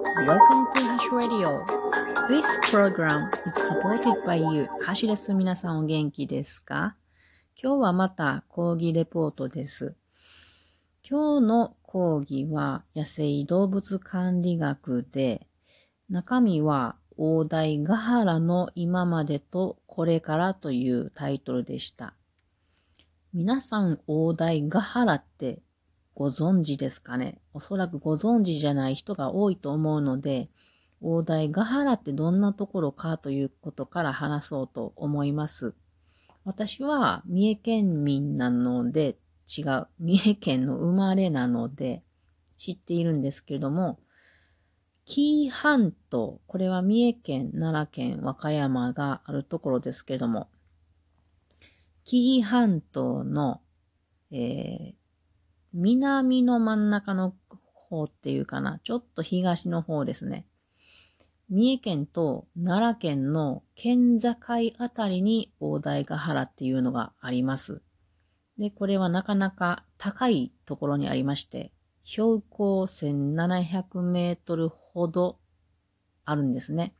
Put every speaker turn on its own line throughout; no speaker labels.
Welcome to Hash Radio. This program is supported by you. ハッシュです。皆さんお元気ですか今日はまた講義レポートです。今日の講義は野生動物管理学で、中身は大台ヶ原の今までとこれからというタイトルでした。皆さん大台ヶ原ってご存知ですかね？おそらくご存知じゃない人が多いと思うので、大台ヶ原ってどんなところかということから話そうと思います。私は三重県民なので違う。三重県の生まれなので知っているんですけれども、紀伊半島、これは三重県、奈良県、和歌山があるところですけれども、紀伊半島の、えー、南の真ん中の方っていうかな、ちょっと東の方ですね。三重県と奈良県の県境あたりに大台ヶ原っていうのがあります。で、これはなかなか高いところにありまして、標高1700メートルほどあるんですね。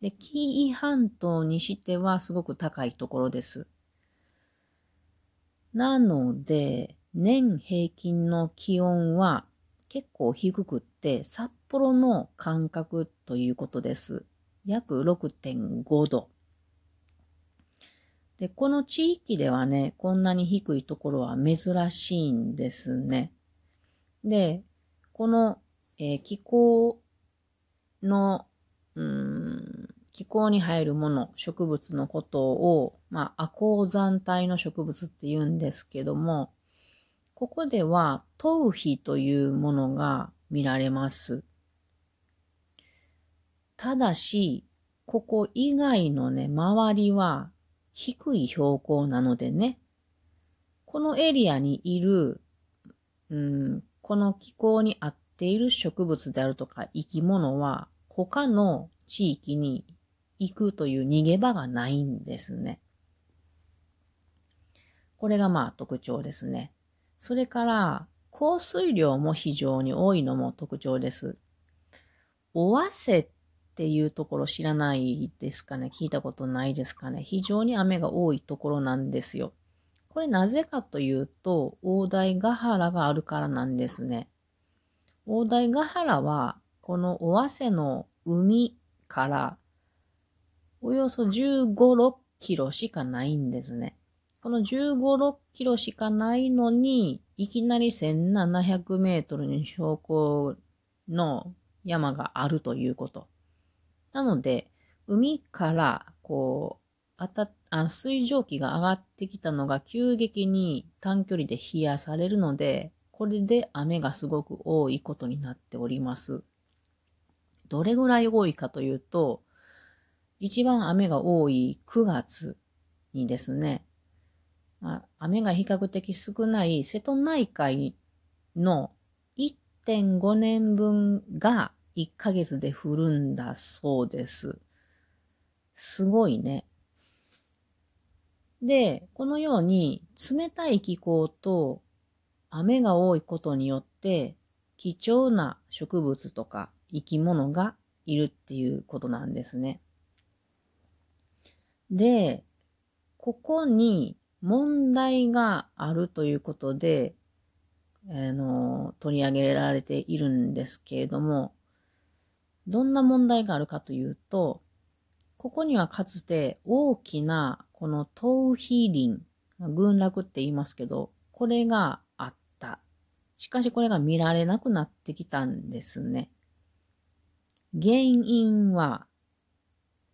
で、紀伊半島にしてはすごく高いところです。なので、年平均の気温は結構低くって、札幌の感覚ということです。約6.5度。で、この地域ではね、こんなに低いところは珍しいんですね。で、この、えー、気候の、うん、気候に入るもの、植物のことを、まあ、亜鉱山帯の植物って言うんですけども、ここでは頭皮というものが見られます。ただし、ここ以外のね、周りは低い標高なのでね、このエリアにいる、うん、この気候に合っている植物であるとか生き物は他の地域に行くという逃げ場がないんですね。これがまあ特徴ですね。それから、降水量も非常に多いのも特徴です。尾鷲っていうところ知らないですかね？聞いたことないですかね？非常に雨が多いところなんですよ。これなぜかというと、大台ヶ原があるからなんですね。大台ヶ原は、この尾鷲の海からおよそ15、6キロしかないんですね。この15、6キロしかないのに、いきなり1700メートルに標高の山があるということ。なので、海から、こう、あた、あ水蒸気が上がってきたのが急激に短距離で冷やされるので、これで雨がすごく多いことになっております。どれぐらい多いかというと、一番雨が多い9月にですね、あ、雨が比較的少ない瀬戸内海の1.5年分が1ヶ月で降るんだそうです。すごいね。で、このように冷たい気候と雨が多いことによって貴重な植物とか生き物がいるっていうことなんですね。で、ここに問題があるということで、あの、取り上げられているんですけれども、どんな問題があるかというと、ここにはかつて大きなこの頭皮林、群落って言いますけど、これがあった。しかしこれが見られなくなってきたんですね。原因は、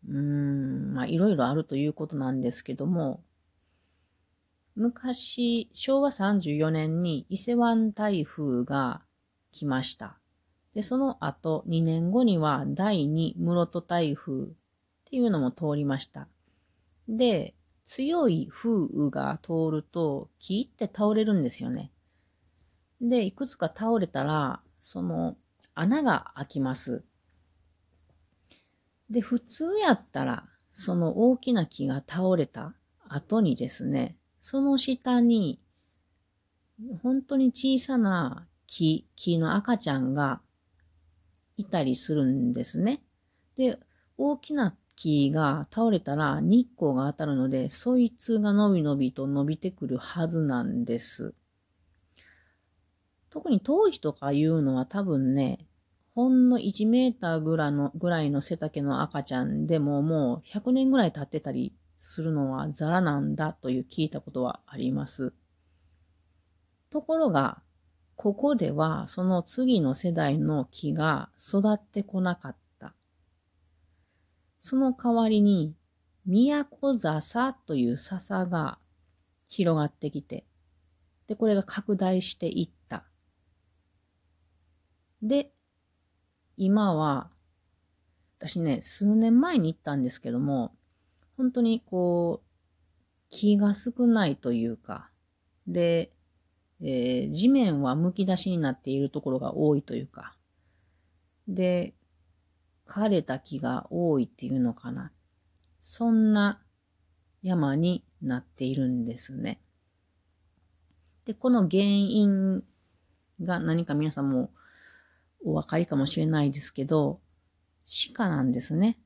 うーん、まあいろいろあるということなんですけども、昔、昭和34年に伊勢湾台風が来ました。で、その後、2年後には第2室戸台風っていうのも通りました。で、強い風雨が通ると木って倒れるんですよね。で、いくつか倒れたら、その穴が開きます。で、普通やったら、その大きな木が倒れた後にですね、その下に、本当に小さな木、木の赤ちゃんがいたりするんですね。で、大きな木が倒れたら日光が当たるので、そいつが伸び伸びと伸びてくるはずなんです。特に頭皮とかいうのは多分ね、ほんの1メーターぐらいのぐらいの背丈の赤ちゃんでももう100年ぐらい経ってたりするのはザラなんだという聞いたことはあります。ところが、ここではその次の世代の木が育ってこなかった。その代わりに、都笹という笹が広がってきて、で、これが拡大していった。で、今は、私ね、数年前に行ったんですけども、本当にこう、気が少ないというか、で、えー、地面は剥き出しになっているところが多いというか、で、枯れた木が多いっていうのかな。そんな山になっているんですね。で、この原因が何か皆さんもお分かりかもしれないですけど、鹿なんですね。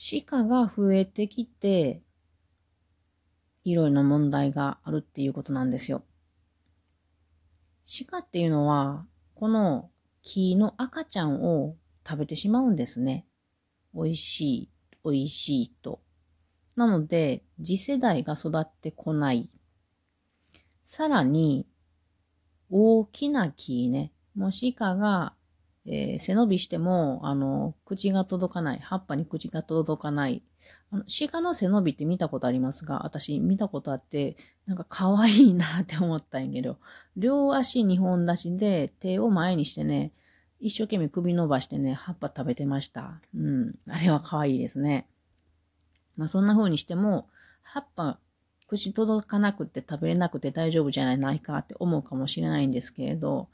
鹿が増えてきて、いろいろな問題があるっていうことなんですよ。鹿っていうのは、この木の赤ちゃんを食べてしまうんですね。美味しい、美味しいと。なので、次世代が育ってこない。さらに、大きな木ね。もし鹿がえー、背伸びしても、あの、口が届かない。葉っぱに口が届かない。あの鹿の背伸びって見たことありますが、私見たことあって、なんか可愛いなって思ったんやけど、両足二本出しで手を前にしてね、一生懸命首伸ばしてね、葉っぱ食べてました。うん。あれは可愛いですね。まあそんな風にしても、葉っぱ、口届かなくて食べれなくて大丈夫じゃないかって思うかもしれないんですけれど、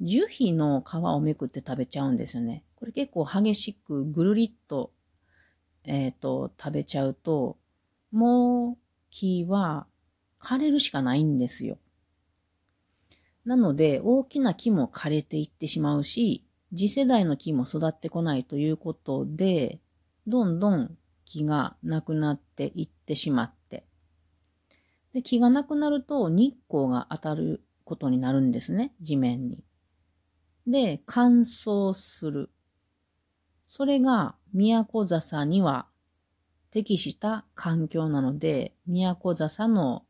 樹皮の皮をめくって食べちゃうんですよね。これ結構激しくぐるりっと、えっ、ー、と、食べちゃうと、もう木は枯れるしかないんですよ。なので、大きな木も枯れていってしまうし、次世代の木も育ってこないということで、どんどん木がなくなっていってしまって。で、木がなくなると日光が当たることになるんですね、地面に。で、乾燥する。それが都笹には適した環境なので、都笹の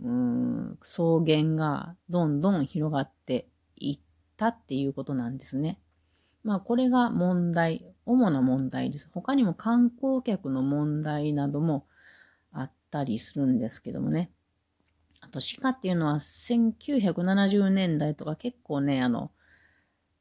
うん草原がどんどん広がっていったっていうことなんですね。まあこれが問題、主な問題です。他にも観光客の問題などもあったりするんですけどもね。あと鹿っていうのは1970年代とか結構ね、あの、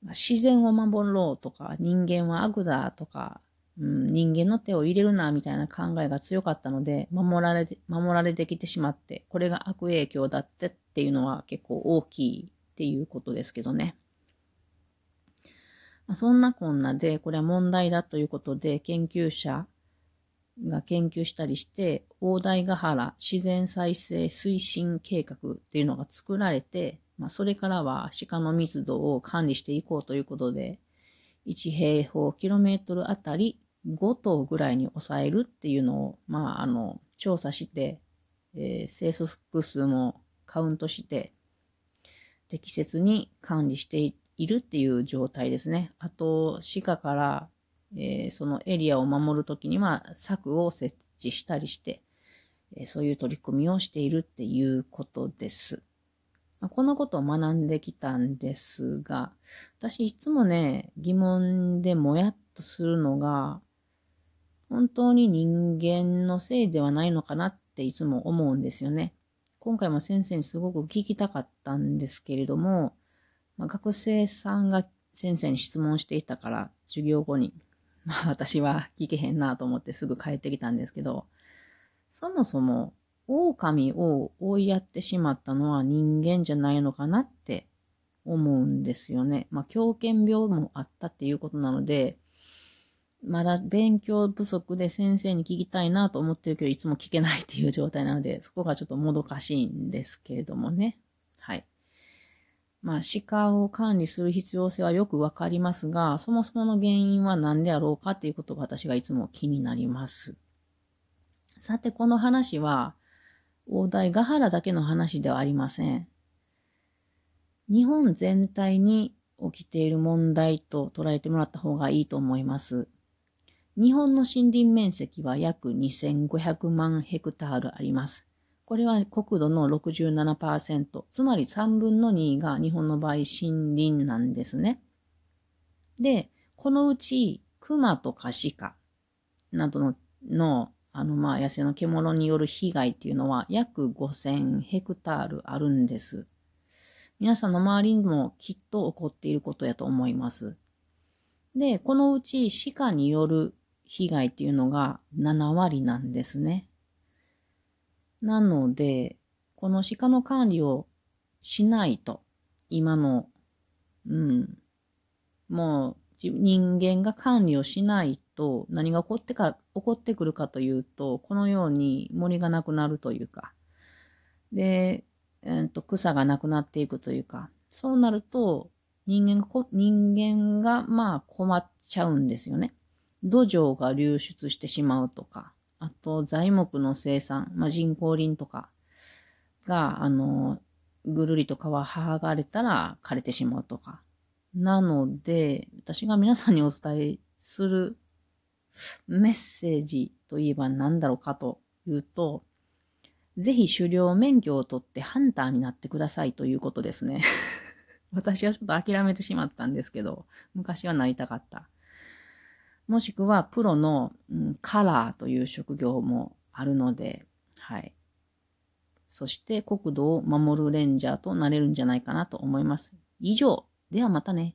自然を守ろうとか、人間は悪だとか、うん、人間の手を入れるな、みたいな考えが強かったので、守られて、守られてきてしまって、これが悪影響だってっていうのは結構大きいっていうことですけどね。まあ、そんなこんなで、これは問題だということで、研究者が研究したりして、大台ヶ原自然再生推進計画っていうのが作られて、まあ、それからは鹿の密度を管理していこうということで、1平方キロメートルあたり5頭ぐらいに抑えるっていうのを、まあ、あの、調査して、えー、生息数もカウントして、適切に管理しているっていう状態ですね。あと、鹿から、えー、そのエリアを守るときには柵を設置したりして、えー、そういう取り組みをしているっていうことです。まこのことを学んできたんですが、私いつもね、疑問でもやっとするのが、本当に人間のせいではないのかなっていつも思うんですよね。今回も先生にすごく聞きたかったんですけれども、まあ、学生さんが先生に質問していたから、授業後に、まあ私は聞けへんなと思ってすぐ帰ってきたんですけど、そもそも狼を追いやってしまったのは人間じゃないのかなって思うんですよね。まあ、狂犬病もあったっていうことなので、まだ勉強不足で先生に聞きたいなと思ってるけど、いつも聞けないっていう状態なので、そこがちょっともどかしいんですけれどもね。はい。まあ、鹿を管理する必要性はよくわかりますが、そもそもの原因は何であろうかっていうことが私がいつも気になります。さて、この話は、大台ヶ原だけの話ではありません。日本全体に起きている問題と捉えてもらった方がいいと思います。日本の森林面積は約2500万ヘクタールあります。これは国土の67%、つまり3分の2が日本の場合森林なんですね。で、このうち熊とか鹿などののあのまあ野生の獣による被害っていうのは約5000ヘクタールあるんです。皆さんの周りにもきっと起こっていることやと思います。で、このうち鹿による被害っていうのが7割なんですね。なので、この鹿の管理をしないと、今の、うん、もう人間が管理をしないと何が起こってか、起こってくるかというと、このように森がなくなるというか、で、えー、と草がなくなっていくというか、そうなると人間が人間がまあ困っちゃうんですよね。土壌が流出してしまうとか、あと材木の生産、まあ、人工林とかが、あの、ぐるりと皮剥がれたら枯れてしまうとか。なので、私が皆さんにお伝えするメッセージといえば何だろうかというと、ぜひ狩猟免許を取ってハンターになってくださいということですね。私はちょっと諦めてしまったんですけど、昔はなりたかった。もしくはプロの、うん、カラーという職業もあるので、はい。そして国土を守るレンジャーとなれるんじゃないかなと思います。以上。ではまたね。